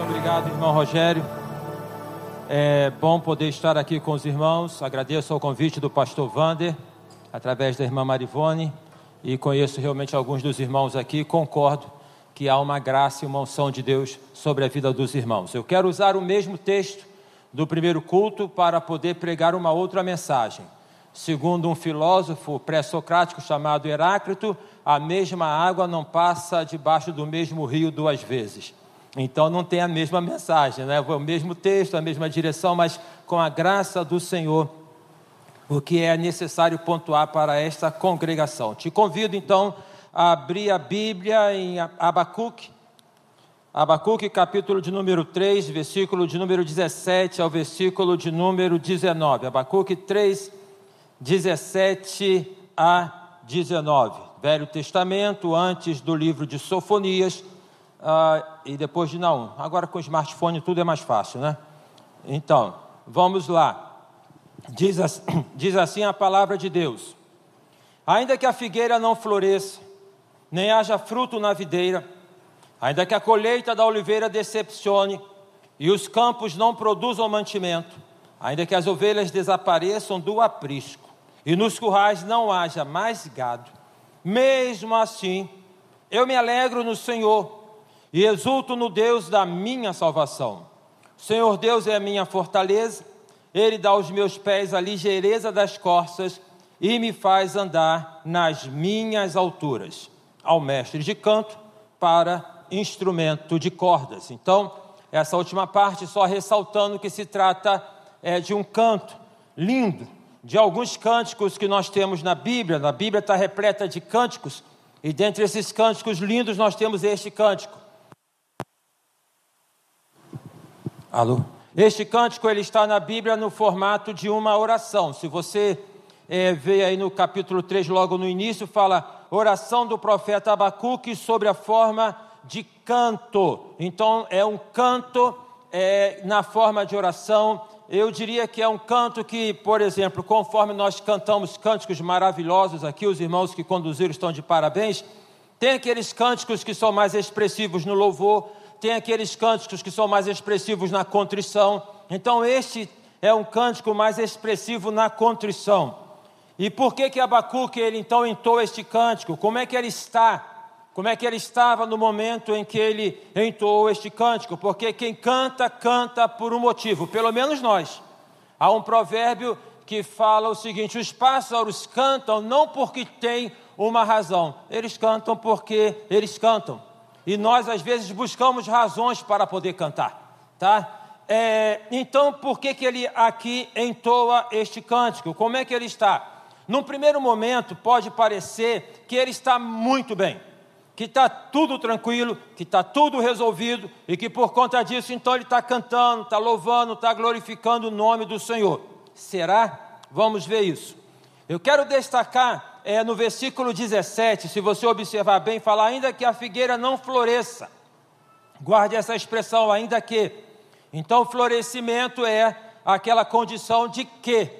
Muito obrigado, irmão Rogério. É bom poder estar aqui com os irmãos. Agradeço ao convite do pastor Vander, através da irmã Marivone, e conheço realmente alguns dos irmãos aqui. Concordo que há uma graça e uma unção de Deus sobre a vida dos irmãos. Eu quero usar o mesmo texto do primeiro culto para poder pregar uma outra mensagem. Segundo um filósofo pré-socrático chamado Heráclito, a mesma água não passa debaixo do mesmo rio duas vezes. Então não tem a mesma mensagem, né? o mesmo texto, a mesma direção, mas com a graça do Senhor, o que é necessário pontuar para esta congregação. Te convido então a abrir a Bíblia em Abacuque, Abacuque, capítulo de número 3, versículo de número 17 ao versículo de número 19. Abacuque 3, 17 a 19. Velho Testamento, antes do livro de Sofonias uh, e depois de Naum. Agora com o smartphone tudo é mais fácil, né? Então, vamos lá. Diz, assim, diz assim a palavra de Deus: Ainda que a figueira não floresça, nem haja fruto na videira, ainda que a colheita da oliveira decepcione e os campos não produzam mantimento, ainda que as ovelhas desapareçam do aprisco e nos currais não haja mais gado, mesmo assim, eu me alegro no Senhor e exulto no Deus da minha salvação. O Senhor Deus é a minha fortaleza, Ele dá aos meus pés a ligeireza das corças e me faz andar nas minhas alturas. Ao mestre de canto para instrumento de cordas. Então, essa última parte só ressaltando que se trata é, de um canto lindo, de alguns cânticos que nós temos na Bíblia. Na Bíblia está repleta de cânticos, e dentre esses cânticos lindos nós temos este cântico. Alô? Este cântico ele está na Bíblia no formato de uma oração. Se você é, vê aí no capítulo 3, logo no início, fala oração do profeta Abacuque sobre a forma de canto. Então, é um canto é, na forma de oração eu diria que é um canto que, por exemplo, conforme nós cantamos cânticos maravilhosos aqui, os irmãos que conduziram estão de parabéns. Tem aqueles cânticos que são mais expressivos no louvor, tem aqueles cânticos que são mais expressivos na contrição. Então, este é um cântico mais expressivo na contrição. E por que que Abacuque ele então entoa este cântico? Como é que ele está? como é que ele estava no momento em que ele entoou este cântico, porque quem canta, canta por um motivo, pelo menos nós. Há um provérbio que fala o seguinte: os pássaros cantam não porque tem uma razão, eles cantam porque eles cantam. E nós às vezes buscamos razões para poder cantar, tá? É, então, por que, que ele aqui entoa este cântico? Como é que ele está? Num primeiro momento, pode parecer que ele está muito bem que está tudo tranquilo, que está tudo resolvido e que por conta disso, então ele está cantando, está louvando, está glorificando o nome do Senhor. Será? Vamos ver isso. Eu quero destacar é, no versículo 17, se você observar bem, fala ainda que a figueira não floresça. Guarde essa expressão, ainda que. Então, florescimento é aquela condição de que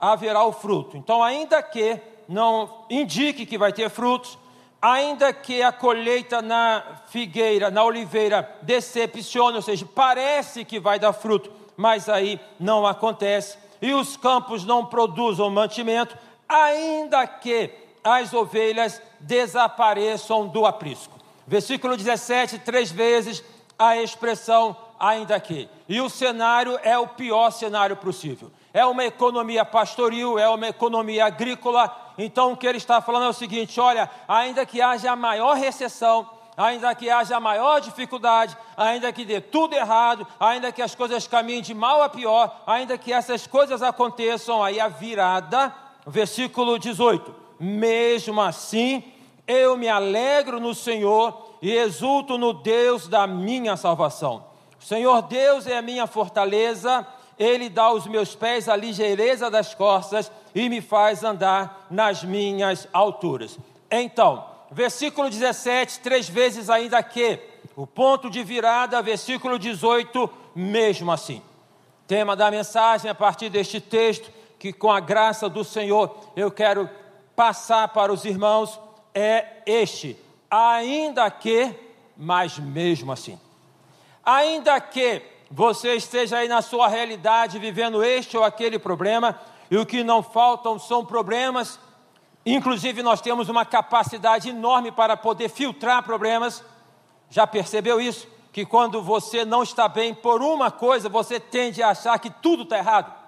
haverá o fruto. Então, ainda que não indique que vai ter frutos, ainda que a colheita na figueira, na oliveira, decepcione, ou seja, parece que vai dar fruto, mas aí não acontece, e os campos não produzam mantimento, ainda que as ovelhas desapareçam do aprisco. Versículo 17, três vezes a expressão ainda que. E o cenário é o pior cenário possível. É uma economia pastoril, é uma economia agrícola, então o que ele está falando é o seguinte: olha, ainda que haja a maior recessão, ainda que haja maior dificuldade, ainda que dê tudo errado, ainda que as coisas caminhem de mal a pior, ainda que essas coisas aconteçam, aí a virada, versículo 18: mesmo assim, eu me alegro no Senhor e exulto no Deus da minha salvação. O Senhor Deus é a minha fortaleza ele dá aos meus pés a ligeireza das costas e me faz andar nas minhas alturas. Então, versículo 17, três vezes ainda que, o ponto de virada, versículo 18, mesmo assim. Tema da mensagem a partir deste texto, que com a graça do Senhor eu quero passar para os irmãos, é este: ainda que, mas mesmo assim. Ainda que você esteja aí na sua realidade vivendo este ou aquele problema, e o que não faltam são problemas, inclusive nós temos uma capacidade enorme para poder filtrar problemas. Já percebeu isso? Que quando você não está bem por uma coisa, você tende a achar que tudo está errado.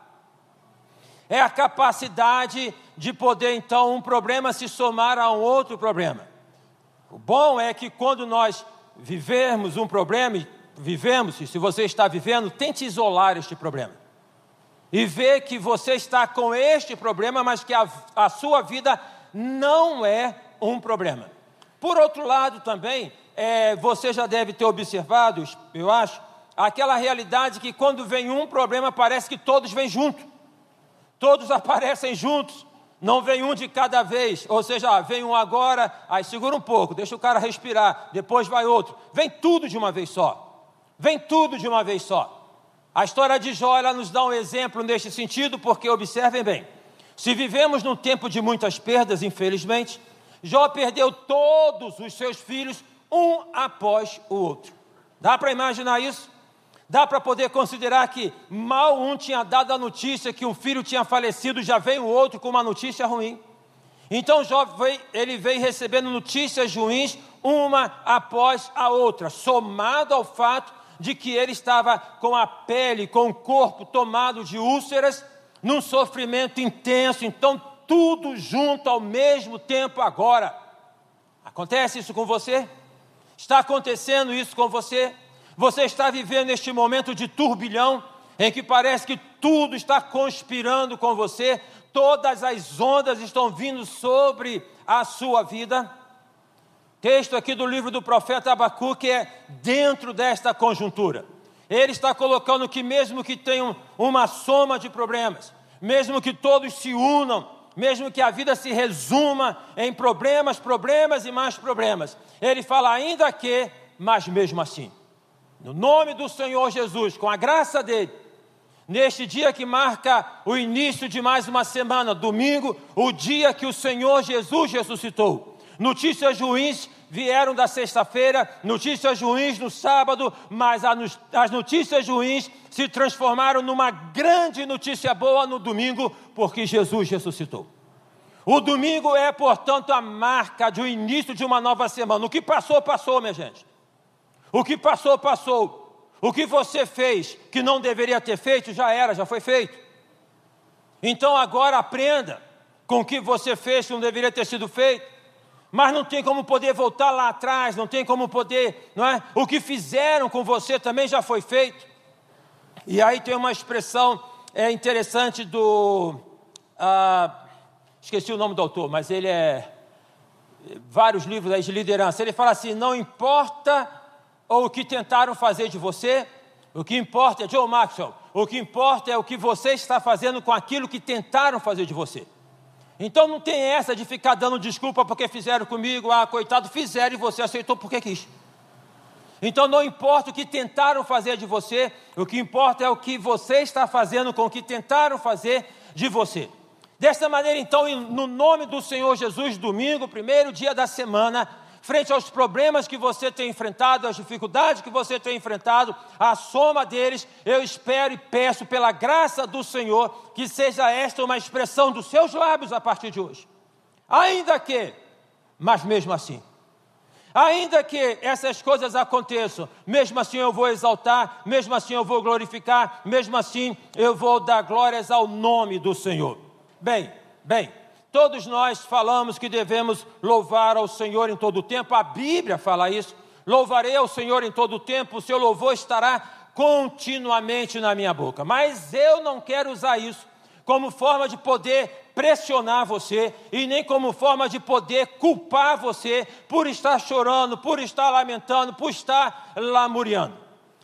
É a capacidade de poder então um problema se somar a um outro problema. O bom é que quando nós vivermos um problema, vivemos, se você está vivendo, tente isolar este problema. E ver que você está com este problema, mas que a, a sua vida não é um problema. Por outro lado, também, é, você já deve ter observado, eu acho, aquela realidade que quando vem um problema, parece que todos vêm junto. Todos aparecem juntos. Não vem um de cada vez, ou seja, ah, vem um agora, aí segura um pouco, deixa o cara respirar, depois vai outro. Vem tudo de uma vez só. Vem tudo de uma vez só. A história de Jó ela nos dá um exemplo neste sentido, porque observem bem. Se vivemos num tempo de muitas perdas, infelizmente, Jó perdeu todos os seus filhos, um após o outro. Dá para imaginar isso? Dá para poder considerar que mal um tinha dado a notícia que um filho tinha falecido, já veio o outro com uma notícia ruim. Então Jó veio, ele veio recebendo notícias ruins, uma após a outra, somado ao fato de que ele estava com a pele, com o corpo tomado de úlceras, num sofrimento intenso, então tudo junto ao mesmo tempo agora. Acontece isso com você? Está acontecendo isso com você? Você está vivendo este momento de turbilhão em que parece que tudo está conspirando com você, todas as ondas estão vindo sobre a sua vida. Texto aqui do livro do profeta Abacuque é dentro desta conjuntura. Ele está colocando que, mesmo que tenham uma soma de problemas, mesmo que todos se unam, mesmo que a vida se resuma em problemas, problemas e mais problemas, ele fala ainda que, mas mesmo assim. No nome do Senhor Jesus, com a graça dele, neste dia que marca o início de mais uma semana, domingo, o dia que o Senhor Jesus ressuscitou. Notícias ruins vieram da sexta-feira, notícias ruins no sábado, mas as notícias ruins se transformaram numa grande notícia boa no domingo, porque Jesus ressuscitou. O domingo é, portanto, a marca do início de uma nova semana. O que passou, passou, minha gente. O que passou, passou. O que você fez que não deveria ter feito, já era, já foi feito. Então agora aprenda com o que você fez que não deveria ter sido feito. Mas não tem como poder voltar lá atrás, não tem como poder, não é? O que fizeram com você também já foi feito. E aí tem uma expressão é interessante do. Ah, esqueci o nome do autor, mas ele é. Vários livros aí de liderança. Ele fala assim: não importa ou o que tentaram fazer de você, o que importa é Joe Maxwell, o que importa é o que você está fazendo com aquilo que tentaram fazer de você. Então não tem essa de ficar dando desculpa porque fizeram comigo, ah, coitado, fizeram e você aceitou porque quis. Então não importa o que tentaram fazer de você, o que importa é o que você está fazendo com o que tentaram fazer de você. Desta maneira, então, no nome do Senhor Jesus, domingo, primeiro dia da semana, frente aos problemas que você tem enfrentado, às dificuldades que você tem enfrentado, a soma deles, eu espero e peço pela graça do Senhor que seja esta uma expressão dos seus lábios a partir de hoje. Ainda que, mas mesmo assim, ainda que essas coisas aconteçam, mesmo assim eu vou exaltar, mesmo assim eu vou glorificar, mesmo assim eu vou dar glórias ao nome do Senhor. Bem, bem, Todos nós falamos que devemos louvar ao Senhor em todo o tempo, a Bíblia fala isso. Louvarei ao Senhor em todo o tempo, o seu louvor estará continuamente na minha boca. Mas eu não quero usar isso como forma de poder pressionar você e nem como forma de poder culpar você por estar chorando, por estar lamentando, por estar lamuriando.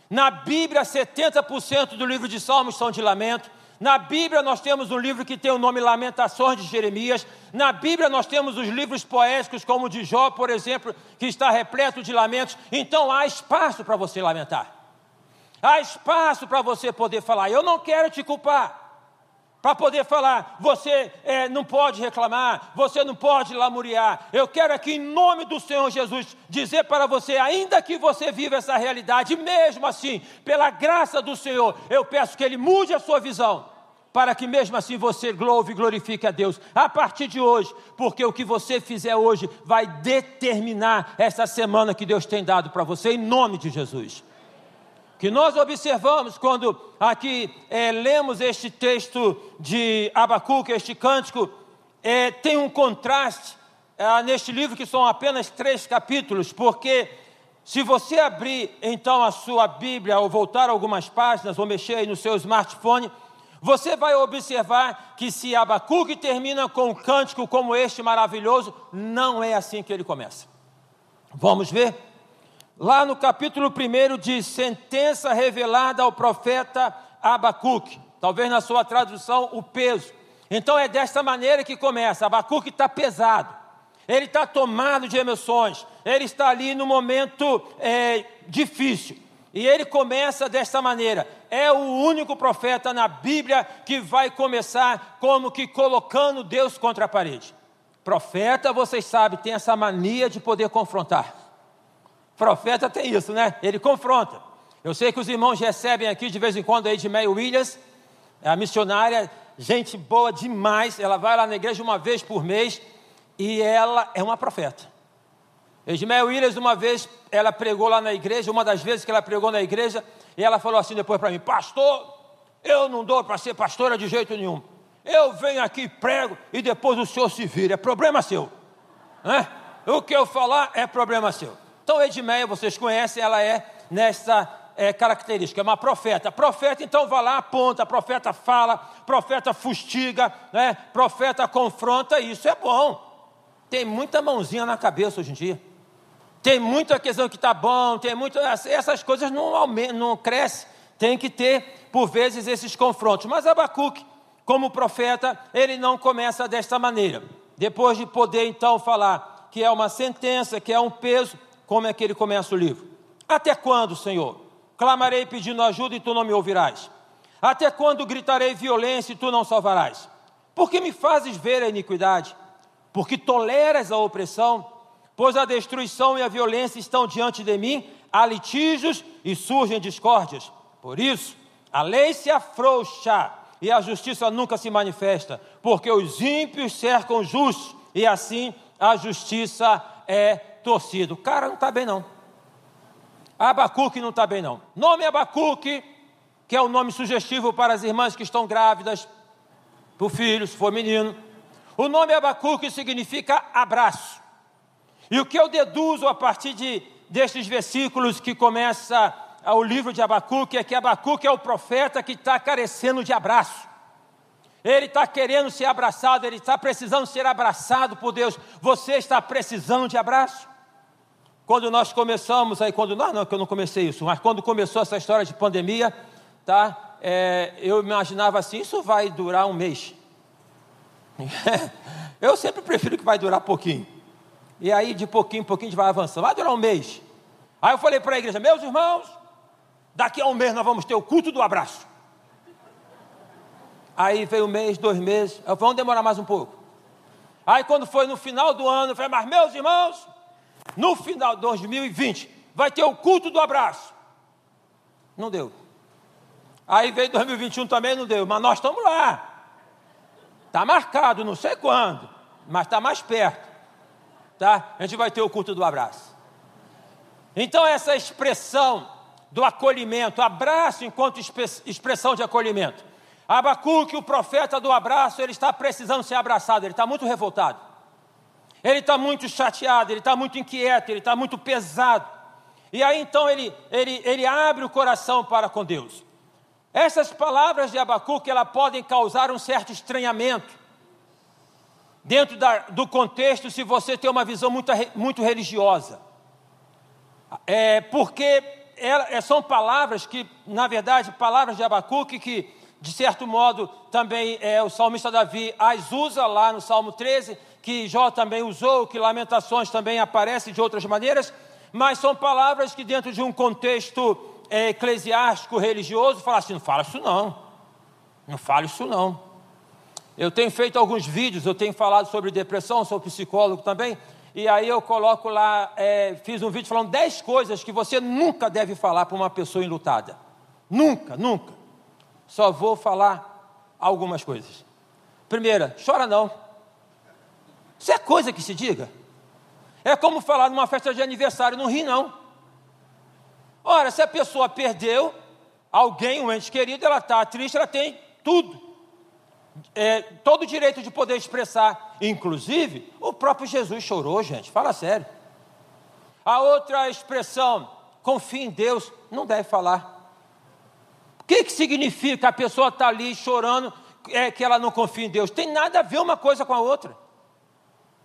Na Bíblia, 70% do livro de Salmos são de lamento, na Bíblia nós temos um livro que tem o nome Lamentações de Jeremias. Na Bíblia nós temos os livros poéticos, como o de Jó, por exemplo, que está repleto de lamentos. Então há espaço para você lamentar. Há espaço para você poder falar. Eu não quero te culpar. Para poder falar, você é, não pode reclamar, você não pode lamuriar. Eu quero aqui, em nome do Senhor Jesus, dizer para você, ainda que você viva essa realidade, mesmo assim, pela graça do Senhor, eu peço que Ele mude a sua visão para que mesmo assim você louve e glorifique a Deus a partir de hoje, porque o que você fizer hoje vai determinar essa semana que Deus tem dado para você, em nome de Jesus. Que nós observamos quando aqui é, lemos este texto de Abacuque, este cântico, é, tem um contraste é, neste livro que são apenas três capítulos, porque se você abrir então a sua Bíblia ou voltar algumas páginas ou mexer aí no seu smartphone, você vai observar que se Abacuque termina com um cântico como este maravilhoso, não é assim que ele começa. Vamos ver? Lá no capítulo 1 diz: sentença revelada ao profeta Abacuque. Talvez na sua tradução, o peso. Então é desta maneira que começa. Abacuque está pesado, ele está tomado de emoções, ele está ali no momento é, difícil. E ele começa desta maneira: é o único profeta na Bíblia que vai começar como que colocando Deus contra a parede. Profeta, vocês sabem, tem essa mania de poder confrontar. Profeta tem isso, né? Ele confronta. Eu sei que os irmãos recebem aqui de vez em quando aí de May Williams, é a missionária, gente boa demais. Ela vai lá na igreja uma vez por mês e ela é uma profeta. Edmé Williams, uma vez, ela pregou lá na igreja, uma das vezes que ela pregou na igreja, e ela falou assim depois para mim: Pastor, eu não dou para ser pastora de jeito nenhum. Eu venho aqui, prego, e depois o senhor se vira. É problema seu. Né? O que eu falar é problema seu. Então, Edmeia, vocês conhecem, ela é nessa é, característica, é uma profeta. Profeta, então, vai lá, aponta, profeta fala, profeta fustiga, né? profeta confronta, isso é bom. Tem muita mãozinha na cabeça hoje em dia. Tem muita questão que está bom, tem muito. Essas coisas não, aumentam, não crescem. Tem que ter, por vezes, esses confrontos. Mas Abacuque, como profeta, ele não começa desta maneira. Depois de poder, então, falar que é uma sentença, que é um peso, como é que ele começa o livro? Até quando, Senhor? Clamarei pedindo ajuda e tu não me ouvirás. Até quando gritarei violência e tu não salvarás? Por que me fazes ver a iniquidade? Porque toleras a opressão? pois a destruição e a violência estão diante de mim, há litígios e surgem discórdias. Por isso, a lei se afrouxa e a justiça nunca se manifesta, porque os ímpios cercam os justos e assim a justiça é torcida. O cara não está bem, não. Abacuque não está bem, não. Nome Abacuque, que é o nome sugestivo para as irmãs que estão grávidas, para o filho, se for menino. O nome Abacuque significa abraço. E o que eu deduzo a partir de, destes versículos que começa o livro de Abacuque é que Abacuque é o profeta que está carecendo de abraço. Ele está querendo ser abraçado, ele está precisando ser abraçado por Deus. Você está precisando de abraço? Quando nós começamos aí, quando nós não, que eu não comecei isso, mas quando começou essa história de pandemia, tá? É, eu imaginava assim, isso vai durar um mês. eu sempre prefiro que vai durar pouquinho. E aí, de pouquinho em pouquinho, a gente vai avançando. Vai durar um mês. Aí eu falei para a igreja: Meus irmãos, daqui a um mês nós vamos ter o culto do abraço. Aí veio um mês, dois meses. Eu falei: Vamos demorar mais um pouco. Aí, quando foi no final do ano, eu falei: Mas, meus irmãos, no final de 2020, vai ter o culto do abraço. Não deu. Aí veio 2021 também, não deu. Mas nós estamos lá. Está marcado, não sei quando, mas está mais perto tá? A gente vai ter o culto do abraço. Então, essa expressão do acolhimento, abraço enquanto expressão de acolhimento. Abacuque, o profeta do abraço, ele está precisando ser abraçado, ele está muito revoltado. Ele está muito chateado, ele está muito inquieto, ele está muito pesado. E aí então ele, ele, ele abre o coração para com Deus. Essas palavras de Abacuque, elas podem causar um certo estranhamento dentro da, do contexto se você tem uma visão muito, muito religiosa. É, porque é, são palavras que, na verdade, palavras de Abacuque que, de certo modo, também é, o salmista Davi as usa lá no Salmo 13, que Jó também usou, que Lamentações também aparece de outras maneiras, mas são palavras que, dentro de um contexto é, eclesiástico, religioso, fala assim: não fala isso não, não fala isso não. Eu tenho feito alguns vídeos, eu tenho falado sobre depressão, sou psicólogo também, e aí eu coloco lá, é, fiz um vídeo falando 10 coisas que você nunca deve falar para uma pessoa enlutada. Nunca, nunca. Só vou falar algumas coisas. Primeira, chora não. Isso é coisa que se diga. É como falar numa festa de aniversário, não ri não. Ora, se a pessoa perdeu alguém, um ente querido, ela está triste, ela tem tudo. É, todo o direito de poder expressar. Inclusive, o próprio Jesus chorou, gente. Fala sério. A outra expressão, confia em Deus, não deve falar. O que, que significa a pessoa estar tá ali chorando é, que ela não confia em Deus? Tem nada a ver uma coisa com a outra.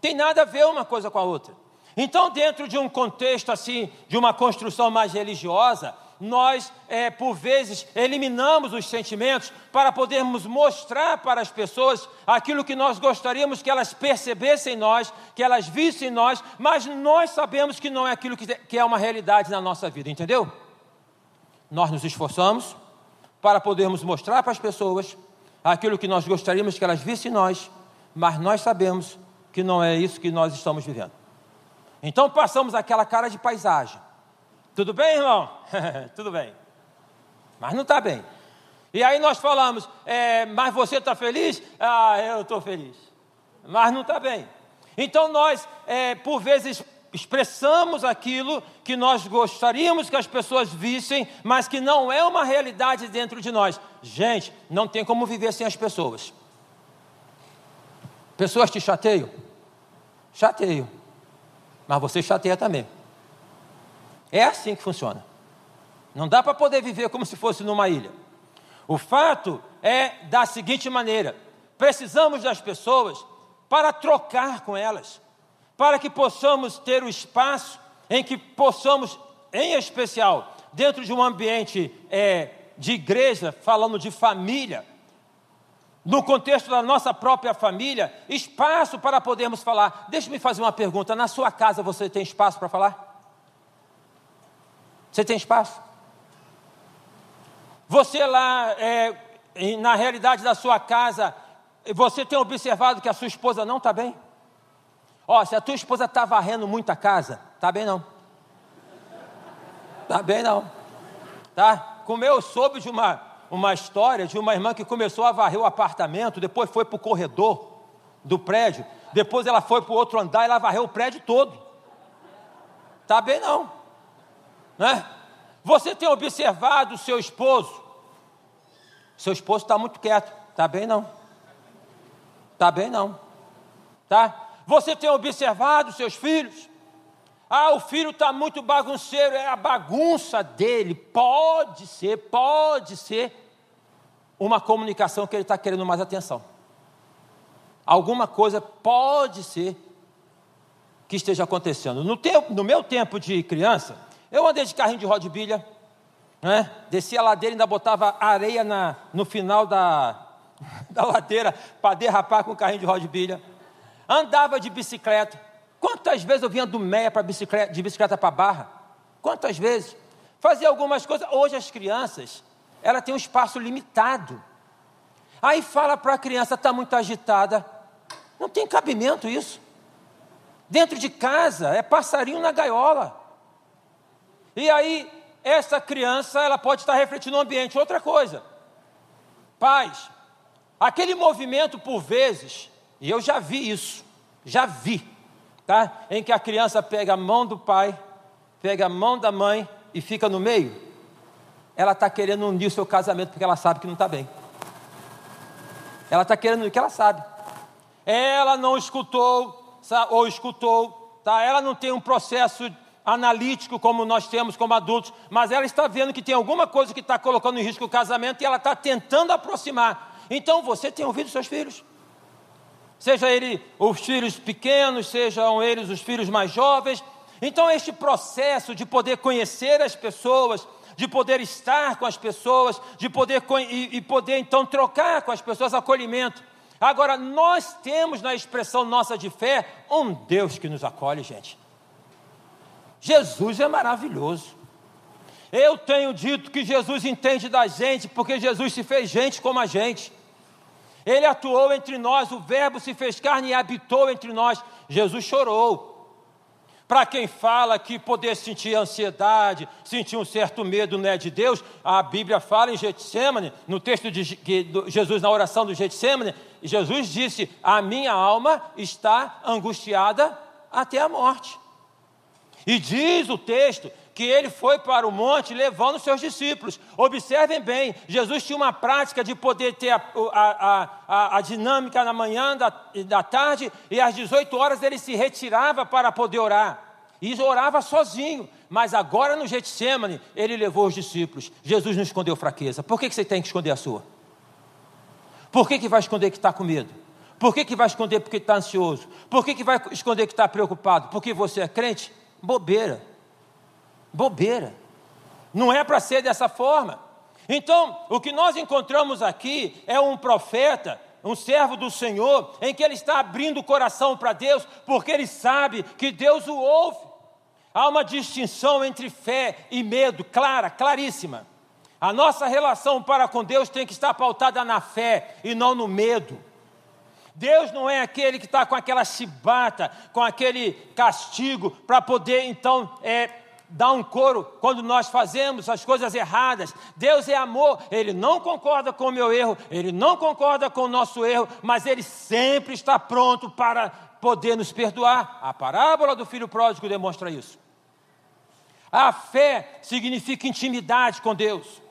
Tem nada a ver uma coisa com a outra. Então, dentro de um contexto assim, de uma construção mais religiosa, nós, é, por vezes, eliminamos os sentimentos para podermos mostrar para as pessoas aquilo que nós gostaríamos que elas percebessem em nós, que elas vissem em nós, mas nós sabemos que não é aquilo que, que é uma realidade na nossa vida, entendeu? Nós nos esforçamos para podermos mostrar para as pessoas aquilo que nós gostaríamos que elas vissem em nós, mas nós sabemos que não é isso que nós estamos vivendo. Então passamos aquela cara de paisagem. Tudo bem, irmão? Tudo bem. Mas não está bem. E aí nós falamos, é, mas você está feliz? Ah, eu estou feliz. Mas não está bem. Então nós, é, por vezes, expressamos aquilo que nós gostaríamos que as pessoas vissem, mas que não é uma realidade dentro de nós. Gente, não tem como viver sem as pessoas. Pessoas te chateiam? Chateiam mas você chateia também. É assim que funciona. Não dá para poder viver como se fosse numa ilha. O fato é da seguinte maneira: precisamos das pessoas para trocar com elas, para que possamos ter o espaço em que possamos, em especial, dentro de um ambiente é, de igreja, falando de família, no contexto da nossa própria família, espaço para podermos falar. Deixe-me fazer uma pergunta: na sua casa você tem espaço para falar? Você tem espaço? Você lá, é, na realidade da sua casa, você tem observado que a sua esposa não está bem? Ó, se a tua esposa está varrendo muito a casa, está bem não. Está bem não. Tá? Como eu soube de uma uma história de uma irmã que começou a varrer o apartamento, depois foi para o corredor do prédio, depois ela foi para o outro andar e ela varreu o prédio todo. Tá bem não, né? Você tem observado o seu esposo? Seu esposo está muito quieto. Tá bem não. Tá bem não. Tá? Você tem observado seus filhos? Ah, o filho está muito bagunceiro, é a bagunça dele. Pode ser, pode ser uma comunicação que ele está querendo mais atenção. Alguma coisa pode ser que esteja acontecendo. No, tempo, no meu tempo de criança, eu andei de carrinho de rodebilha, né? descia a ladeira e ainda botava areia na, no final da, da ladeira para derrapar com o carrinho de rodebilha. Andava de bicicleta. Quantas vezes eu vinha do Meia para bicicleta, de bicicleta para Barra? Quantas vezes? Fazia algumas coisas. Hoje as crianças ela tem um espaço limitado. Aí fala para a criança, está muito agitada. Não tem cabimento isso. Dentro de casa é passarinho na gaiola. E aí, essa criança, ela pode estar refletindo no ambiente. Outra coisa, pais, aquele movimento por vezes, e eu já vi isso, já vi, tá? Em que a criança pega a mão do pai, pega a mão da mãe e fica no meio ela está querendo unir o seu casamento porque ela sabe que não está bem. Ela está querendo unir, que ela sabe. Ela não escutou, ou escutou, tá? ela não tem um processo analítico como nós temos como adultos, mas ela está vendo que tem alguma coisa que está colocando em risco o casamento e ela está tentando aproximar. Então você tem ouvido seus filhos? Seja ele os filhos pequenos, sejam eles os filhos mais jovens. Então, este processo de poder conhecer as pessoas, de poder estar com as pessoas, de poder e, e poder então trocar com as pessoas acolhimento. Agora, nós temos na expressão nossa de fé um Deus que nos acolhe, gente. Jesus é maravilhoso. Eu tenho dito que Jesus entende da gente, porque Jesus se fez gente como a gente. Ele atuou entre nós, o Verbo se fez carne e habitou entre nós. Jesus chorou. Para quem fala que poder sentir ansiedade, sentir um certo medo não é de Deus, a Bíblia fala em Getsemane, no texto de Jesus na oração do Getsemane, Jesus disse: A minha alma está angustiada até a morte. E diz o texto que ele foi para o monte levando seus discípulos. Observem bem, Jesus tinha uma prática de poder ter a, a, a, a dinâmica na manhã, da, da tarde, e às 18 horas ele se retirava para poder orar. E orava sozinho, mas agora no Getsemane ele levou os discípulos. Jesus não escondeu fraqueza. Por que, que você tem que esconder a sua? Por que, que vai esconder que está com medo? Por que, que vai esconder porque está ansioso? Por que, que vai esconder que está preocupado? Porque você é crente? Bobeira. Bobeira. Não é para ser dessa forma. Então, o que nós encontramos aqui é um profeta, um servo do Senhor, em que ele está abrindo o coração para Deus, porque ele sabe que Deus o ouve. Há uma distinção entre fé e medo, clara, claríssima. A nossa relação para com Deus tem que estar pautada na fé e não no medo. Deus não é aquele que está com aquela chibata, com aquele castigo, para poder então é, dar um coro quando nós fazemos as coisas erradas. Deus é amor, Ele não concorda com o meu erro, Ele não concorda com o nosso erro, mas Ele sempre está pronto para poder nos perdoar. A parábola do filho pródigo demonstra isso. A fé significa intimidade com Deus.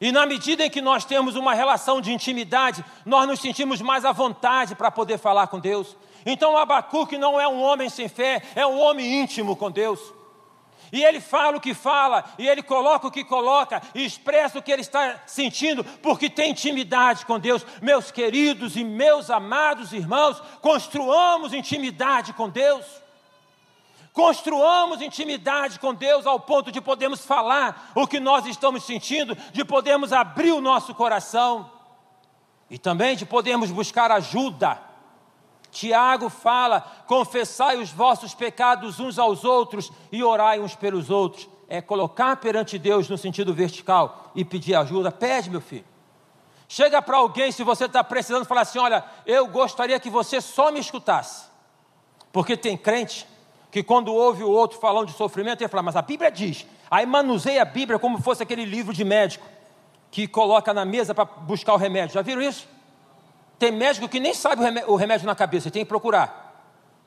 E na medida em que nós temos uma relação de intimidade, nós nos sentimos mais à vontade para poder falar com Deus. Então Abacuque não é um homem sem fé, é um homem íntimo com Deus. E ele fala o que fala, e ele coloca o que coloca, e expressa o que ele está sentindo, porque tem intimidade com Deus. Meus queridos e meus amados irmãos, construamos intimidade com Deus. Construamos intimidade com Deus ao ponto de podermos falar o que nós estamos sentindo, de podermos abrir o nosso coração e também de podermos buscar ajuda. Tiago fala: confessai os vossos pecados uns aos outros e orai uns pelos outros. É colocar perante Deus no sentido vertical e pedir ajuda. Pede, meu filho. Chega para alguém, se você está precisando, falar assim: olha, eu gostaria que você só me escutasse. Porque tem crente que quando ouve o outro falando de sofrimento, ele fala, mas a Bíblia diz. Aí manuseia a Bíblia como fosse aquele livro de médico que coloca na mesa para buscar o remédio. Já viram isso? Tem médico que nem sabe o remédio na cabeça, tem que procurar.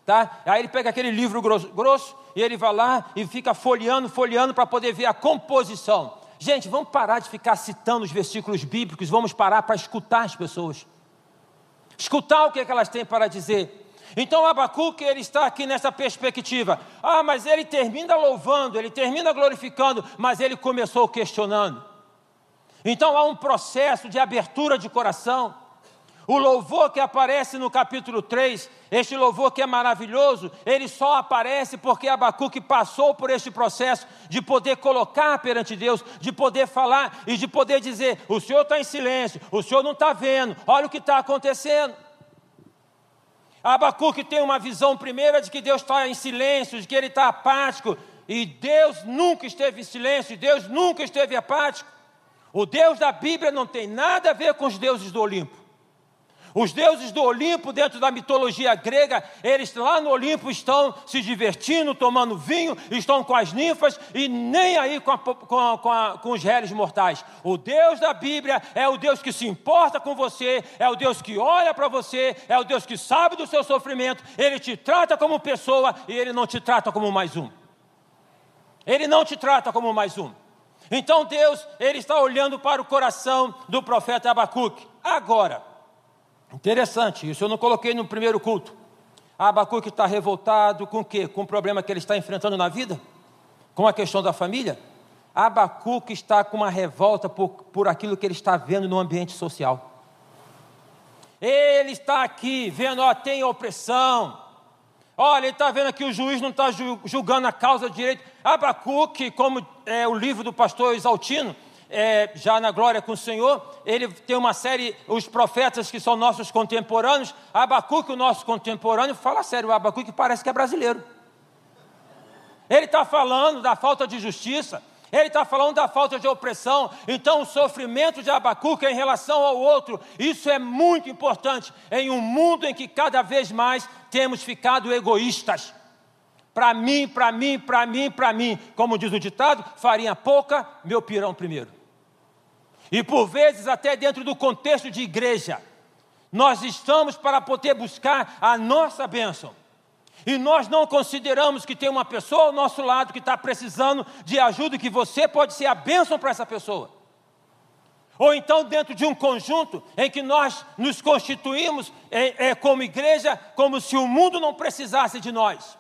Tá? Aí ele pega aquele livro grosso, grosso e ele vai lá e fica folheando, folheando para poder ver a composição. Gente, vamos parar de ficar citando os versículos bíblicos, vamos parar para escutar as pessoas. Escutar o que, é que elas têm para dizer. Então Abacuque ele está aqui nessa perspectiva. Ah, mas ele termina louvando, ele termina glorificando, mas ele começou questionando. Então há um processo de abertura de coração. O louvor que aparece no capítulo 3, este louvor que é maravilhoso, ele só aparece porque Abacuque passou por este processo de poder colocar perante Deus, de poder falar e de poder dizer: o Senhor está em silêncio, o Senhor não está vendo, olha o que está acontecendo. Abacuque tem uma visão primeira de que Deus está em silêncio, de que ele está apático, e Deus nunca esteve em silêncio, Deus nunca esteve apático. O Deus da Bíblia não tem nada a ver com os deuses do Olimpo. Os deuses do Olimpo, dentro da mitologia grega, eles lá no Olimpo estão se divertindo, tomando vinho, estão com as ninfas e nem aí com, a, com, a, com, a, com os réis mortais. O Deus da Bíblia é o Deus que se importa com você, é o Deus que olha para você, é o Deus que sabe do seu sofrimento, ele te trata como pessoa e ele não te trata como mais um. Ele não te trata como mais um. Então Deus, ele está olhando para o coração do profeta Abacuque. Agora, Interessante, isso eu não coloquei no primeiro culto. Abacuque está revoltado com o quê? Com o problema que ele está enfrentando na vida? Com a questão da família? Abacuque está com uma revolta por, por aquilo que ele está vendo no ambiente social. Ele está aqui vendo, ó, tem opressão. Olha, ele está vendo que o juiz não está julgando a causa direito. Abacuque, como é o livro do pastor Exaltino, é, já na glória com o Senhor, ele tem uma série, os profetas que são nossos contemporâneos, Abacuque, o nosso contemporâneo, fala sério, Abacuque parece que é brasileiro. Ele está falando da falta de justiça, Ele está falando da falta de opressão, então o sofrimento de Abacuque em relação ao outro, isso é muito importante em um mundo em que cada vez mais temos ficado egoístas. Para mim, para mim, para mim, para mim. Como diz o ditado, farinha pouca, meu pirão primeiro. E por vezes, até dentro do contexto de igreja, nós estamos para poder buscar a nossa bênção. E nós não consideramos que tem uma pessoa ao nosso lado que está precisando de ajuda e que você pode ser a bênção para essa pessoa. Ou então, dentro de um conjunto em que nós nos constituímos é, é, como igreja, como se o mundo não precisasse de nós.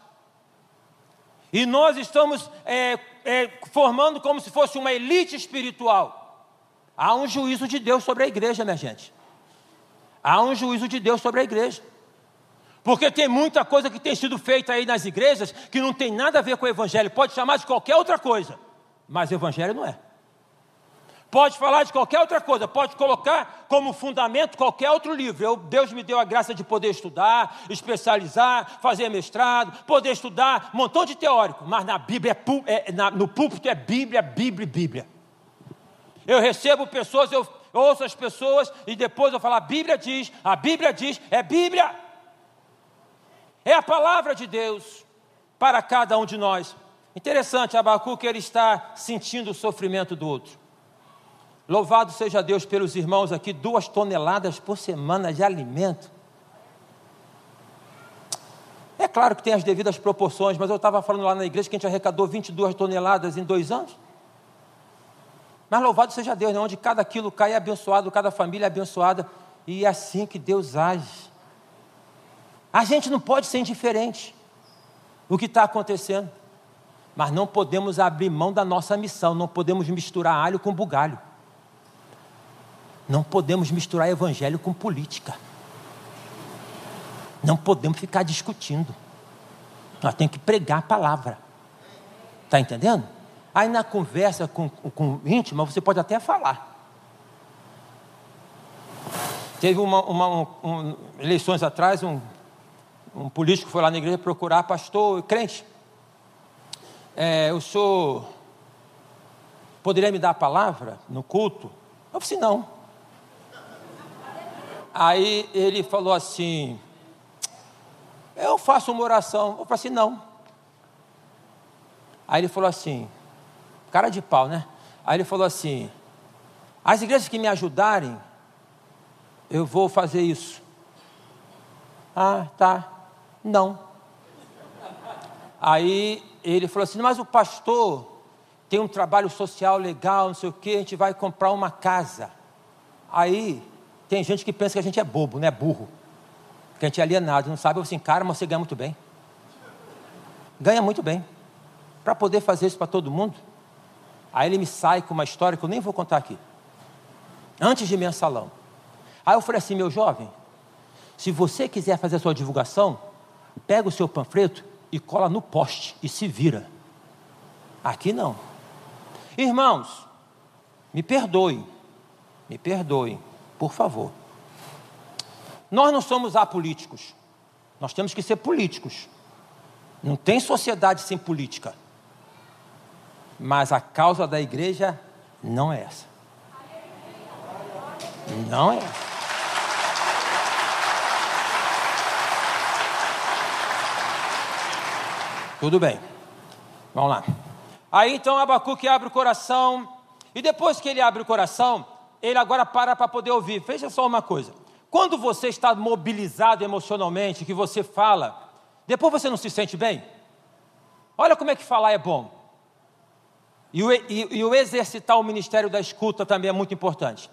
E nós estamos é, é, formando como se fosse uma elite espiritual. Há um juízo de Deus sobre a igreja, minha gente. Há um juízo de Deus sobre a igreja. Porque tem muita coisa que tem sido feita aí nas igrejas que não tem nada a ver com o Evangelho. Pode chamar de qualquer outra coisa, mas Evangelho não é. Pode falar de qualquer outra coisa, pode colocar como fundamento qualquer outro livro. Eu, Deus me deu a graça de poder estudar, especializar, fazer mestrado, poder estudar, um montão de teórico, mas na Bíblia, é, é, na, no púlpito é Bíblia, Bíblia, Bíblia. Eu recebo pessoas, eu ouço as pessoas e depois eu falo, a Bíblia diz, a Bíblia diz, é Bíblia. É a palavra de Deus para cada um de nós. Interessante, Abacuque ele está sentindo o sofrimento do outro. Louvado seja Deus pelos irmãos aqui, duas toneladas por semana de alimento. É claro que tem as devidas proporções, mas eu estava falando lá na igreja que a gente arrecadou 22 toneladas em dois anos. Mas louvado seja Deus, né? onde cada quilo cai é abençoado, cada família é abençoada, e é assim que Deus age. A gente não pode ser indiferente o que está acontecendo, mas não podemos abrir mão da nossa missão, não podemos misturar alho com bugalho. Não podemos misturar evangelho com política. Não podemos ficar discutindo. Nós temos que pregar a palavra. Está entendendo? Aí na conversa com, com íntima, você pode até falar. Teve uma, uma um, um, eleições atrás, um, um político foi lá na igreja procurar pastor crente. É, o senhor poderia me dar a palavra no culto? Eu disse, não. Aí ele falou assim: Eu faço uma oração. Eu falei assim: Não. Aí ele falou assim: Cara de pau, né? Aí ele falou assim: As igrejas que me ajudarem, eu vou fazer isso. Ah, tá. Não. Aí ele falou assim: Mas o pastor tem um trabalho social legal, não sei o que, a gente vai comprar uma casa. Aí tem gente que pensa que a gente é bobo, não é burro. Que a gente é alienado, não sabe assim, cara, mas você ganha muito bem. Ganha muito bem. Para poder fazer isso para todo mundo. Aí ele me sai com uma história que eu nem vou contar aqui. Antes de mensalão. Aí eu falei assim, meu jovem, se você quiser fazer a sua divulgação, pega o seu panfleto e cola no poste e se vira. Aqui não. Irmãos, me perdoem, me perdoem. Por favor. Nós não somos apolíticos. Nós temos que ser políticos. Não tem sociedade sem política. Mas a causa da igreja não é essa. Não é. Tudo bem. Vamos lá. Aí então Abacuque abre o coração. E depois que ele abre o coração, ele agora para para poder ouvir. Veja só uma coisa. Quando você está mobilizado emocionalmente, que você fala, depois você não se sente bem? Olha como é que falar é bom. E o, e, e o exercitar o ministério da escuta também é muito importante.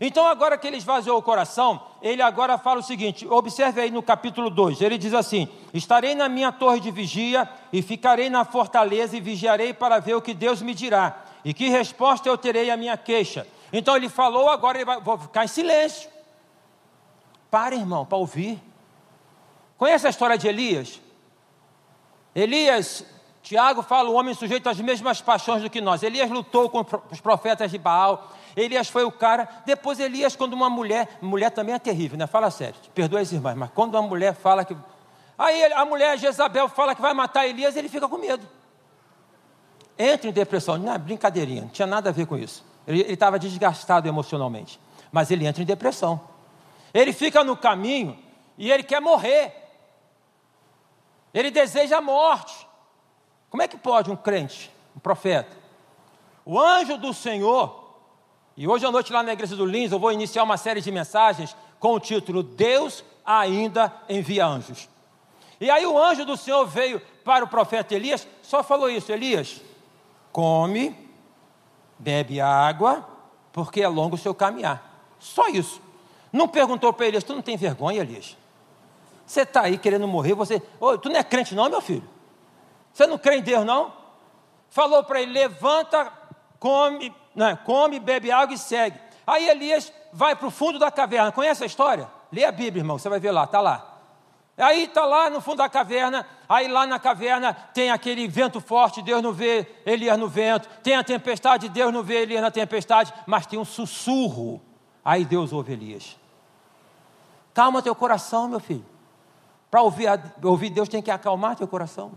Então, agora que ele esvaziou o coração, ele agora fala o seguinte: observe aí no capítulo 2, ele diz assim: Estarei na minha torre de vigia e ficarei na fortaleza e vigiarei para ver o que Deus me dirá, e que resposta eu terei à minha queixa. Então ele falou, agora ele vai vou ficar em silêncio. Para, irmão, para ouvir. Conhece a história de Elias? Elias, Tiago fala, o homem sujeito às mesmas paixões do que nós. Elias lutou com os profetas de Baal. Elias foi o cara. Depois Elias, quando uma mulher, mulher também é terrível, né? Fala sério, perdoa as irmãs, mas quando uma mulher fala que. Aí a mulher Jezabel fala que vai matar Elias, ele fica com medo. entra em depressão. Não, é brincadeirinha, não tinha nada a ver com isso. Ele estava desgastado emocionalmente. Mas ele entra em depressão. Ele fica no caminho e ele quer morrer. Ele deseja a morte. Como é que pode um crente, um profeta? O anjo do Senhor, e hoje à noite lá na igreja do Lins eu vou iniciar uma série de mensagens com o título Deus ainda envia anjos. E aí o anjo do Senhor veio para o profeta Elias, só falou isso: Elias, come, bebe água, porque é longo o seu caminhar. Só isso. Não perguntou para Elias: Tu não tem vergonha, Elias? Você está aí querendo morrer, você. Ô, tu não é crente, não, meu filho? Você não crê em Deus, não? Falou para ele: levanta, come, não, come, bebe água e segue. Aí Elias vai para o fundo da caverna. Conhece a história? Lê a Bíblia, irmão, você vai ver lá, está lá. Aí está lá no fundo da caverna, aí lá na caverna tem aquele vento forte, Deus não vê Elias no vento, tem a tempestade, Deus não vê Elias na tempestade, mas tem um sussurro, aí Deus ouve Elias. Calma teu coração, meu filho. Para ouvir, ouvir Deus tem que acalmar teu coração.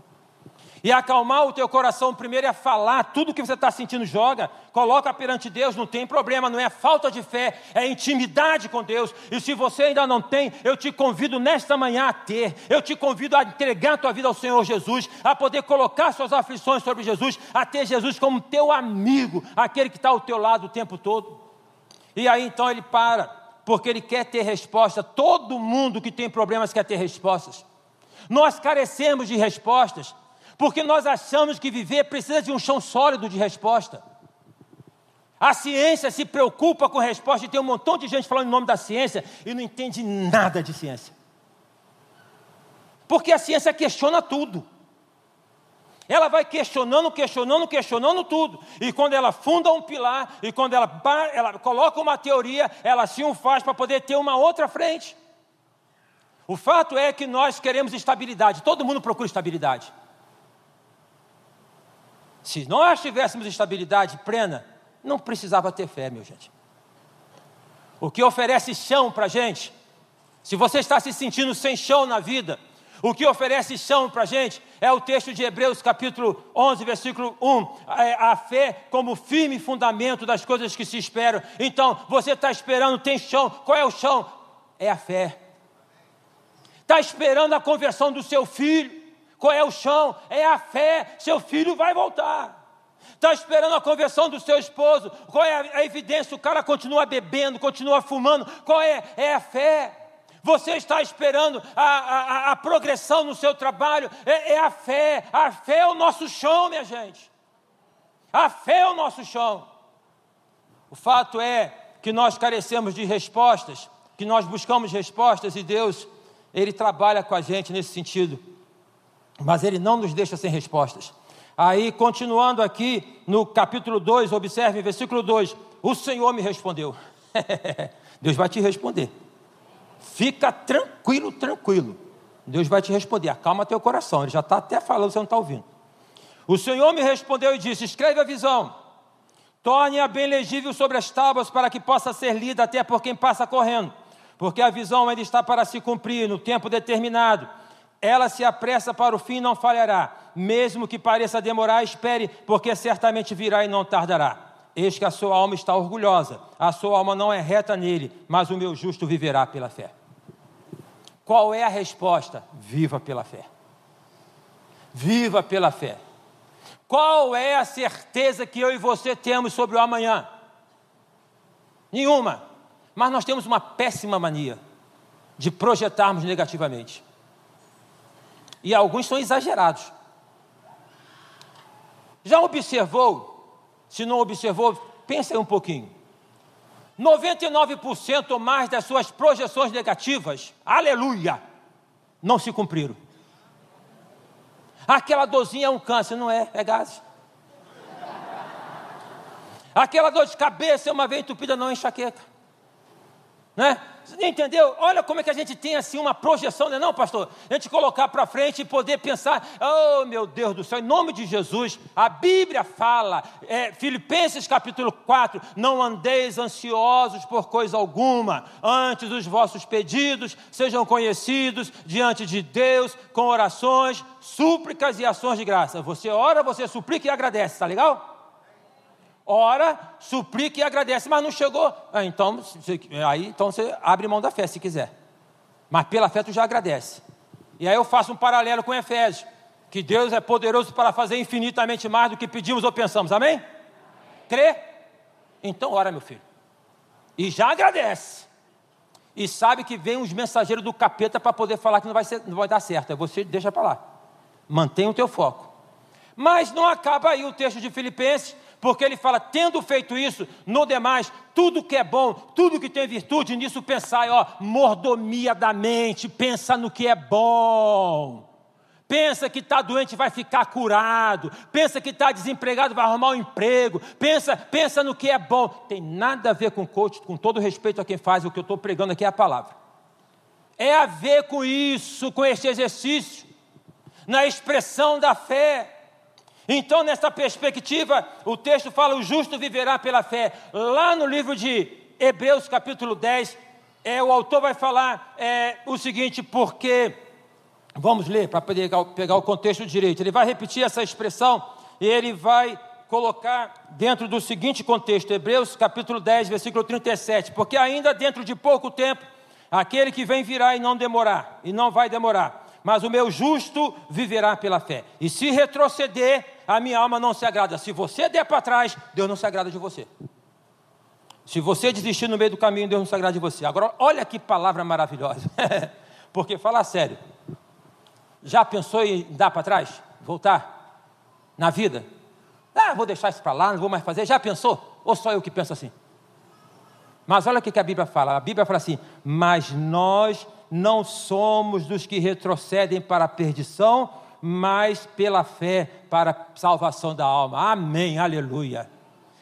E acalmar o teu coração primeiro é falar tudo que você está sentindo, joga, coloca perante Deus, não tem problema, não é falta de fé, é intimidade com Deus. E se você ainda não tem, eu te convido nesta manhã a ter, eu te convido a entregar a tua vida ao Senhor Jesus, a poder colocar suas aflições sobre Jesus, a ter Jesus como teu amigo, aquele que está ao teu lado o tempo todo. E aí então ele para, porque ele quer ter resposta. Todo mundo que tem problemas quer ter respostas. Nós carecemos de respostas porque nós achamos que viver precisa de um chão sólido de resposta. A ciência se preocupa com resposta e tem um montão de gente falando em nome da ciência e não entende nada de ciência. Porque a ciência questiona tudo. Ela vai questionando, questionando, questionando tudo. E quando ela funda um pilar, e quando ela, ela coloca uma teoria, ela assim o faz para poder ter uma outra frente. O fato é que nós queremos estabilidade, todo mundo procura estabilidade. Se nós tivéssemos estabilidade plena, não precisava ter fé, meu gente. O que oferece chão para a gente, se você está se sentindo sem chão na vida, o que oferece chão para a gente é o texto de Hebreus, capítulo 11, versículo 1. É a fé como firme fundamento das coisas que se esperam. Então, você está esperando, tem chão. Qual é o chão? É a fé. Está esperando a conversão do seu filho. Qual é o chão? É a fé. Seu filho vai voltar. Está esperando a conversão do seu esposo. Qual é a evidência? O cara continua bebendo, continua fumando. Qual é? É a fé. Você está esperando a, a, a progressão no seu trabalho. É, é a fé. A fé é o nosso chão, minha gente. A fé é o nosso chão. O fato é que nós carecemos de respostas, que nós buscamos respostas e Deus, Ele trabalha com a gente nesse sentido mas ele não nos deixa sem respostas. Aí, continuando aqui no capítulo 2, observe, versículo 2: O Senhor me respondeu. Deus vai te responder. Fica tranquilo, tranquilo. Deus vai te responder. Acalma teu coração. Ele já está até falando, você não está ouvindo. O Senhor me respondeu e disse: Escreve a visão, torne-a bem legível sobre as tábuas, para que possa ser lida até por quem passa correndo, porque a visão ainda está para se cumprir no tempo determinado. Ela se apressa para o fim e não falhará. Mesmo que pareça demorar, espere, porque certamente virá e não tardará. Eis que a sua alma está orgulhosa, a sua alma não é reta nele, mas o meu justo viverá pela fé. Qual é a resposta? Viva pela fé. Viva pela fé. Qual é a certeza que eu e você temos sobre o amanhã? Nenhuma. Mas nós temos uma péssima mania de projetarmos negativamente. E alguns são exagerados. Já observou? Se não observou, pense aí um pouquinho. 99% ou mais das suas projeções negativas, aleluia, não se cumpriram. Aquela dorzinha é um câncer, não é? É gases. Aquela dor de cabeça é uma veia entupida, não é enxaqueca. Né? Entendeu? Olha como é que a gente tem assim uma projeção, não é não, pastor? A gente colocar para frente e poder pensar, oh meu Deus do céu, em nome de Jesus, a Bíblia fala, é, Filipenses capítulo 4, não andeis ansiosos por coisa alguma, antes os vossos pedidos sejam conhecidos diante de Deus com orações, súplicas e ações de graça. Você ora, você suplica e agradece, tá legal? Ora, suplica e agradece, mas não chegou. Ah, então, aí então você abre mão da fé se quiser. Mas pela fé tu já agradece. E aí eu faço um paralelo com Efésios, que Deus é poderoso para fazer infinitamente mais do que pedimos ou pensamos. Amém? Amém. Crê? Então ora, meu filho. E já agradece. E sabe que vem os mensageiros do capeta para poder falar que não vai, ser, não vai dar certo. Aí você deixa para lá. Mantenha o teu foco. Mas não acaba aí o texto de Filipenses, porque ele fala: tendo feito isso, no demais, tudo que é bom, tudo que tem virtude, nisso pensai, ó, mordomia da mente, pensa no que é bom. Pensa que está doente vai ficar curado. Pensa que está desempregado vai arrumar um emprego. Pensa, pensa no que é bom. Tem nada a ver com coach, com todo respeito a quem faz o que eu estou pregando aqui é a palavra. É a ver com isso, com este exercício, na expressão da fé. Então, nessa perspectiva, o texto fala: o justo viverá pela fé. Lá no livro de Hebreus, capítulo 10, é, o autor vai falar é, o seguinte, porque. Vamos ler para pegar, pegar o contexto direito. Ele vai repetir essa expressão e ele vai colocar dentro do seguinte contexto, Hebreus capítulo 10, versículo 37, porque ainda dentro de pouco tempo, aquele que vem virá e não demorar, e não vai demorar, mas o meu justo viverá pela fé. E se retroceder, a minha alma não se agrada. Se você der para trás, Deus não se agrada de você. Se você desistir no meio do caminho, Deus não se agrada de você. Agora, olha que palavra maravilhosa. Porque, falar sério, já pensou em dar para trás? Voltar? Na vida? Ah, vou deixar isso para lá, não vou mais fazer. Já pensou? Ou só eu que penso assim? Mas olha o que a Bíblia fala. A Bíblia fala assim: Mas nós não somos dos que retrocedem para a perdição, mas pela fé para salvação da alma. Amém, aleluia.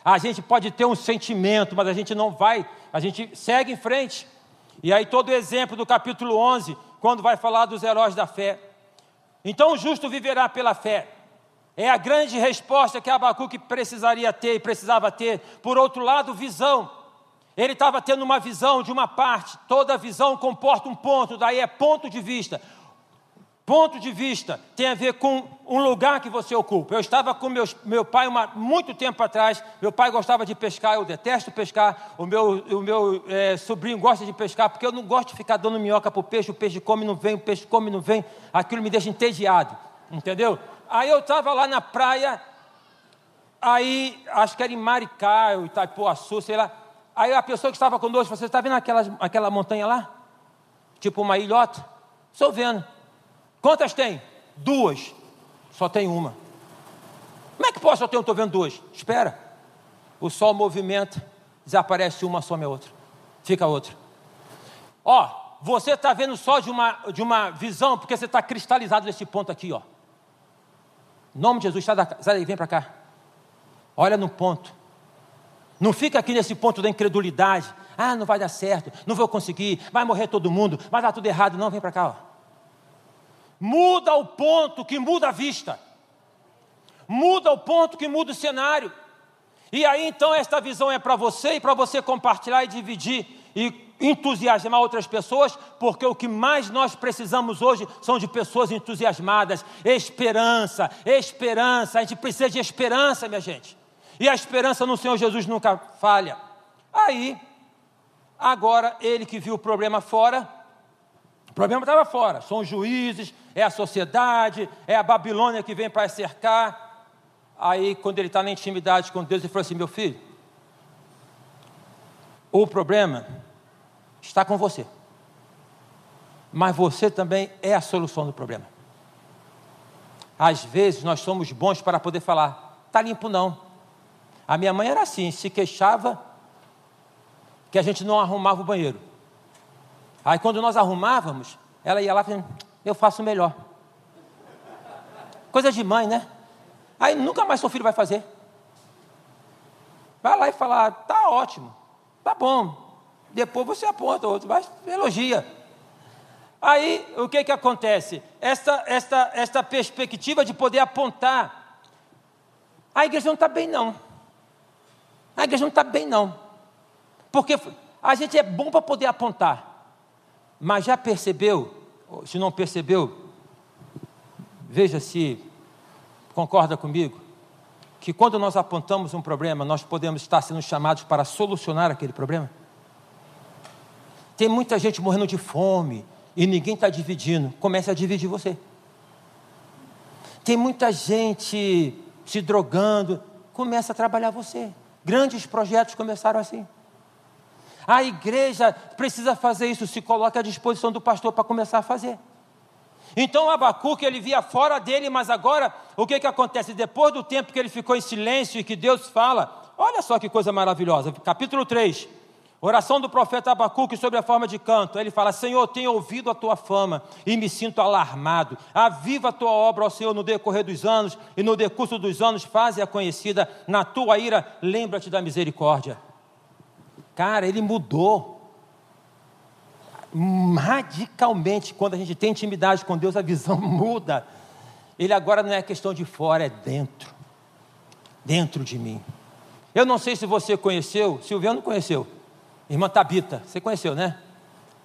A gente pode ter um sentimento, mas a gente não vai, a gente segue em frente. E aí, todo o exemplo do capítulo 11, quando vai falar dos heróis da fé. Então, o justo viverá pela fé. É a grande resposta que Abacuque precisaria ter e precisava ter. Por outro lado, visão. Ele estava tendo uma visão de uma parte, toda visão comporta um ponto, daí é ponto de vista. Ponto de vista tem a ver com um lugar que você ocupa. Eu estava com meus, meu pai uma, muito tempo atrás. Meu pai gostava de pescar, eu detesto pescar. O meu, o meu é, sobrinho gosta de pescar, porque eu não gosto de ficar dando minhoca para o peixe. O peixe come não vem, o peixe come não vem. Aquilo me deixa entediado, entendeu? Aí eu estava lá na praia, aí acho que era em Maricá, Itaipuaçu, sei lá. Aí a pessoa que estava conosco, você está vendo aquela, aquela montanha lá? Tipo uma ilhota? Estou vendo. Quantas tem? Duas. Só tem uma. Como é que posso? Eu estou vendo duas. Espera. O sol movimenta, desaparece uma, some a outra. Fica outra. Ó, você está vendo só de uma, de uma visão, porque você está cristalizado nesse ponto aqui, ó. Em nome de Jesus, sai daí, vem para cá. Olha no ponto. Não fica aqui nesse ponto da incredulidade. Ah, não vai dar certo, não vou conseguir, vai morrer todo mundo, vai dar tudo errado. Não, vem para cá, ó muda o ponto que muda a vista, muda o ponto que muda o cenário. E aí então esta visão é para você e para você compartilhar e dividir e entusiasmar outras pessoas, porque o que mais nós precisamos hoje são de pessoas entusiasmadas, esperança, esperança. A gente precisa de esperança, minha gente. E a esperança no Senhor Jesus nunca falha. Aí, agora ele que viu o problema fora, problema estava fora. São os juízes, é a sociedade, é a Babilônia que vem para cercar. Aí, quando ele está na intimidade com Deus, ele falou assim: Meu filho, o problema está com você, mas você também é a solução do problema. Às vezes nós somos bons para poder falar, está limpo não. A minha mãe era assim, se queixava que a gente não arrumava o banheiro. Aí quando nós arrumávamos, ela ia lá e eu faço melhor. Coisa de mãe, né? Aí nunca mais seu filho vai fazer. Vai lá e falar, tá ótimo, tá bom. Depois você aponta outro, mas elogia. Aí, o que que acontece? Esta, esta, esta perspectiva de poder apontar. A igreja não está bem, não. A igreja não está bem, não. Porque a gente é bom para poder apontar. Mas já percebeu? Se não percebeu, veja se concorda comigo que quando nós apontamos um problema, nós podemos estar sendo chamados para solucionar aquele problema? Tem muita gente morrendo de fome e ninguém está dividindo. Comece a dividir você. Tem muita gente se drogando. Comece a trabalhar você. Grandes projetos começaram assim. A igreja precisa fazer isso, se coloca à disposição do pastor para começar a fazer. Então Abacuque ele via fora dele, mas agora o que, que acontece? Depois do tempo que ele ficou em silêncio e que Deus fala, olha só que coisa maravilhosa, capítulo 3, oração do profeta Abacuque sobre a forma de canto. Ele fala: Senhor, tenho ouvido a tua fama e me sinto alarmado. Aviva a tua obra, ó Senhor, no decorrer dos anos e no decurso dos anos, faze-a conhecida. Na tua ira, lembra-te da misericórdia. Cara, ele mudou radicalmente, quando a gente tem intimidade com Deus, a visão muda. Ele agora não é questão de fora, é dentro. Dentro de mim. Eu não sei se você conheceu, Silviano conheceu. Irmã Tabita, você conheceu, né?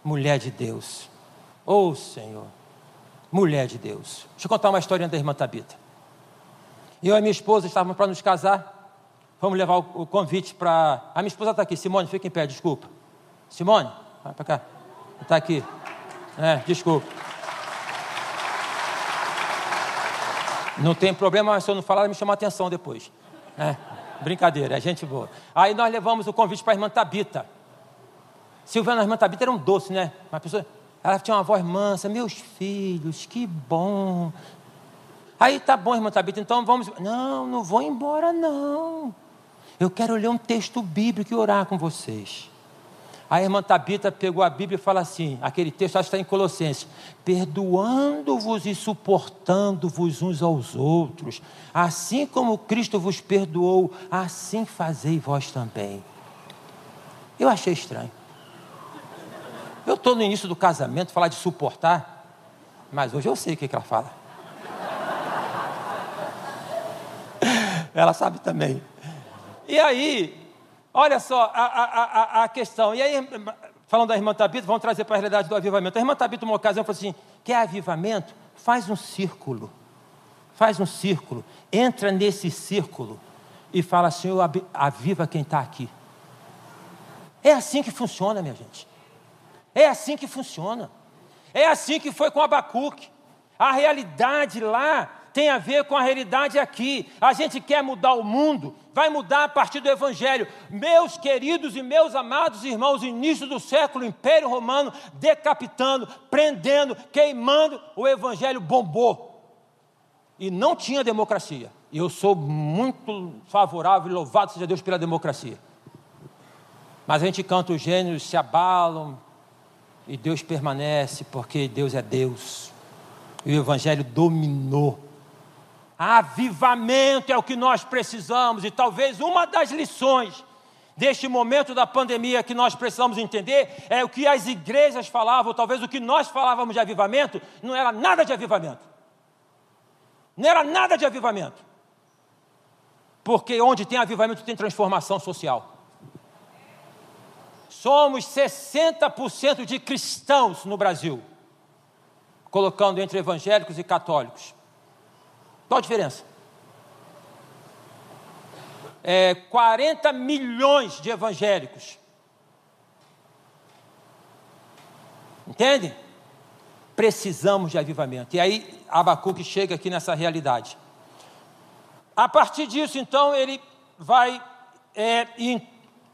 Mulher de Deus. Oh Senhor, mulher de Deus. Deixa eu contar uma história da irmã Tabita. Eu e minha esposa estávamos para nos casar. Vamos levar o, convite para. A minha esposa está aqui. Simone, fica em pé, desculpa. Simone, vai para cá. Está aqui. É, desculpa. Não tem problema, mas se eu não falar, me chama a atenção depois. É, brincadeira, é gente boa. Aí nós levamos o convite para a irmã Tabita. Silvana, a irmã Tabita era um doce, né? Uma pessoa, ela tinha uma voz mansa, meus filhos, que bom. Aí tá bom, irmã Tabita, então vamos. Não, não vou embora, não. Eu quero ler um texto bíblico e orar com vocês. A irmã Tabita pegou a Bíblia e fala assim: aquele texto acho que está em Colossenses: perdoando-vos e suportando-vos uns aos outros, assim como Cristo vos perdoou, assim fazei vós também. Eu achei estranho. Eu estou no início do casamento, falar de suportar, mas hoje eu sei o que, que ela fala. Ela sabe também. E aí, Olha só a, a, a, a questão. E aí, falando da irmã Tabita, vamos trazer para a realidade do avivamento. A irmã Tabita, uma ocasião, falou assim: quer avivamento? Faz um círculo. Faz um círculo. Entra nesse círculo e fala: Senhor, aviva quem está aqui. É assim que funciona, minha gente. É assim que funciona. É assim que foi com Abacuque. A realidade lá tem a ver com a realidade aqui. A gente quer mudar o mundo, vai mudar a partir do Evangelho. Meus queridos e meus amados irmãos, início do século, Império Romano decapitando, prendendo, queimando, o Evangelho bombou. E não tinha democracia. E eu sou muito favorável e louvado seja Deus pela democracia. Mas a gente canta os gêneros se abalam e Deus permanece porque Deus é Deus. E o Evangelho dominou Avivamento é o que nós precisamos, e talvez uma das lições deste momento da pandemia que nós precisamos entender é o que as igrejas falavam, talvez o que nós falávamos de avivamento, não era nada de avivamento. Não era nada de avivamento. Porque onde tem avivamento tem transformação social. Somos 60% de cristãos no Brasil, colocando entre evangélicos e católicos. Qual a diferença? É, 40 milhões de evangélicos. Entende? Precisamos de avivamento. E aí Abacuque chega aqui nessa realidade. A partir disso, então, ele vai é, e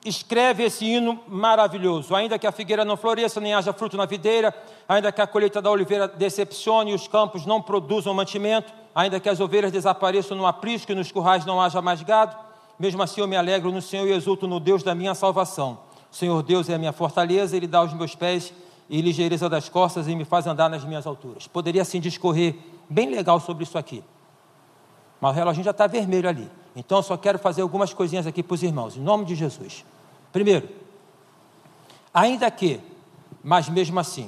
escreve esse hino maravilhoso. Ainda que a figueira não floresça, nem haja fruto na videira, ainda que a colheita da oliveira decepcione e os campos não produzam mantimento, ainda que as ovelhas desapareçam no aprisco e nos currais não haja mais gado, mesmo assim eu me alegro no Senhor e exulto no Deus da minha salvação. O Senhor Deus é a minha fortaleza, Ele dá aos meus pés e ligeireza das costas e me faz andar nas minhas alturas. Poderia assim discorrer bem legal sobre isso aqui, mas o reloginho já está vermelho ali. Então eu só quero fazer algumas coisinhas aqui para os irmãos, em nome de Jesus. Primeiro, Ainda que, mas mesmo assim,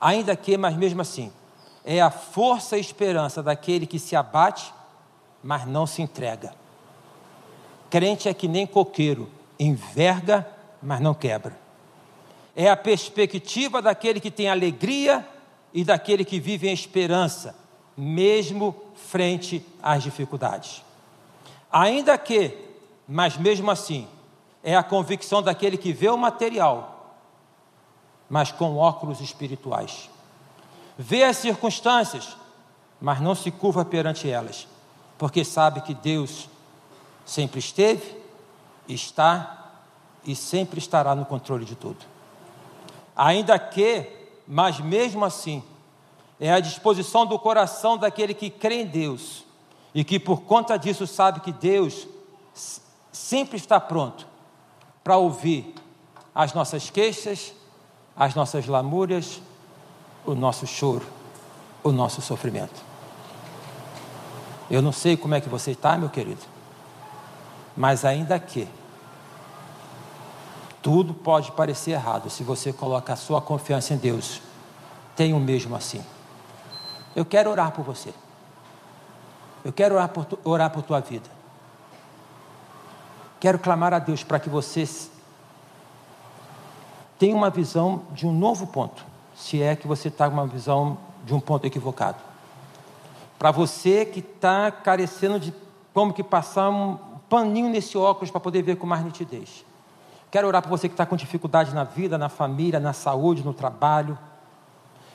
ainda que, mas mesmo assim, é a força e esperança daquele que se abate, mas não se entrega. Crente é que nem coqueiro, enverga, mas não quebra. É a perspectiva daquele que tem alegria e daquele que vive em esperança, mesmo frente às dificuldades. Ainda que, mas mesmo assim, é a convicção daquele que vê o material, mas com óculos espirituais. Vê as circunstâncias, mas não se curva perante elas, porque sabe que Deus sempre esteve, está e sempre estará no controle de tudo. Ainda que, mas mesmo assim, é a disposição do coração daquele que crê em Deus e que por conta disso sabe que Deus sempre está pronto para ouvir as nossas queixas, as nossas lamúrias, o nosso choro, o nosso sofrimento. Eu não sei como é que você está, meu querido, mas ainda que tudo pode parecer errado se você coloca a sua confiança em Deus, tenha o mesmo assim. Eu quero orar por você. Eu quero orar por, tu, orar por tua vida. Quero clamar a Deus para que você tenha uma visão de um novo ponto, se é que você está com uma visão de um ponto equivocado. Para você que está carecendo de como que passar um paninho nesse óculos para poder ver com mais nitidez. Quero orar por você que está com dificuldade na vida, na família, na saúde, no trabalho.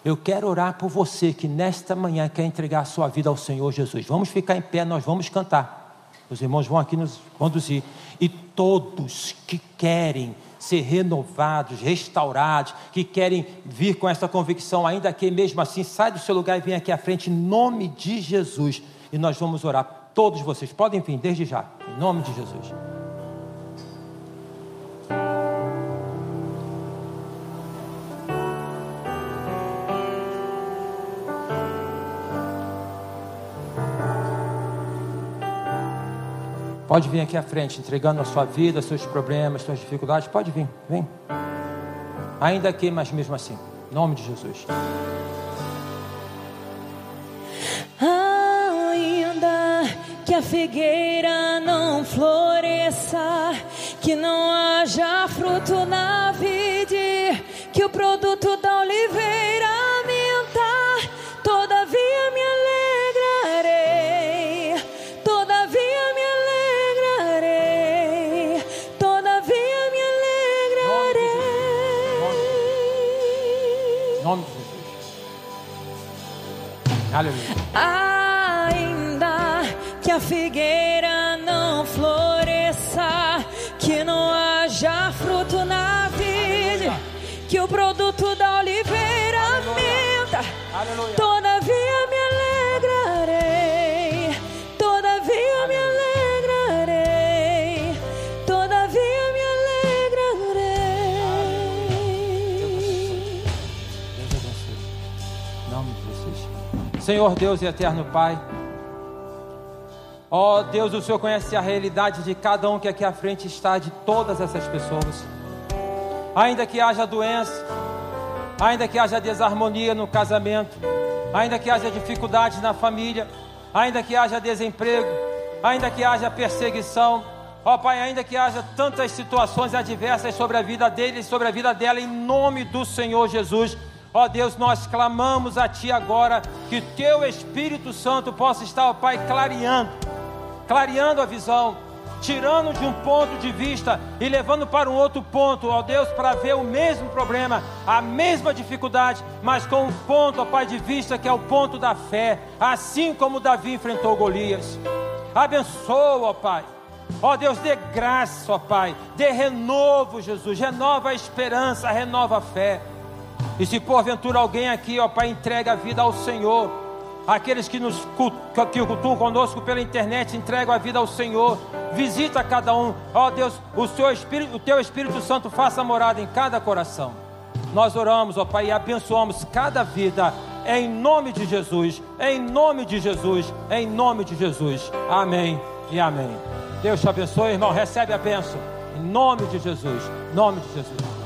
Eu quero orar por você que nesta manhã quer entregar a sua vida ao Senhor Jesus. Vamos ficar em pé, nós vamos cantar. Os irmãos vão aqui nos conduzir. E todos que querem ser renovados, restaurados, que querem vir com essa convicção, ainda que mesmo assim, sai do seu lugar e vem aqui à frente, em nome de Jesus. E nós vamos orar. Todos vocês podem vir desde já, em nome de Jesus. Pode vir aqui à frente, entregando a sua vida, seus problemas, suas dificuldades. Pode vir, vem. Ainda aqui, mas mesmo assim. Em nome de Jesus. Ainda que a figueira não floresça, que não haja fruto na vide, que o produto da oliveira Senhor Deus e eterno Pai. Ó oh, Deus, o Senhor conhece a realidade de cada um que aqui à frente está, de todas essas pessoas. Ainda que haja doença, ainda que haja desarmonia no casamento, ainda que haja dificuldades na família, ainda que haja desemprego, ainda que haja perseguição, ó oh, Pai, ainda que haja tantas situações adversas sobre a vida dele e sobre a vida dela, em nome do Senhor Jesus. Ó Deus, nós clamamos a Ti agora que Teu Espírito Santo possa estar, ó Pai, clareando, clareando a visão, tirando de um ponto de vista e levando para um outro ponto, ó Deus, para ver o mesmo problema, a mesma dificuldade, mas com um ponto, ó Pai, de vista que é o ponto da fé, assim como Davi enfrentou Golias. Abençoa, ó Pai. Ó Deus, dê graça, ó Pai, dê renovo, Jesus, renova a esperança, renova a fé. E se porventura alguém aqui, ó Pai, entrega a vida ao Senhor, aqueles que nos que cultuam conosco pela internet entregam a vida ao Senhor, visita cada um, ó Deus, o, seu Espírito, o Teu Espírito Santo faça morada em cada coração. Nós oramos, ó Pai, e abençoamos cada vida, em nome de Jesus, em nome de Jesus, em nome de Jesus. Amém e amém. Deus te abençoe, irmão, recebe a bênção, em nome de Jesus, em nome de Jesus.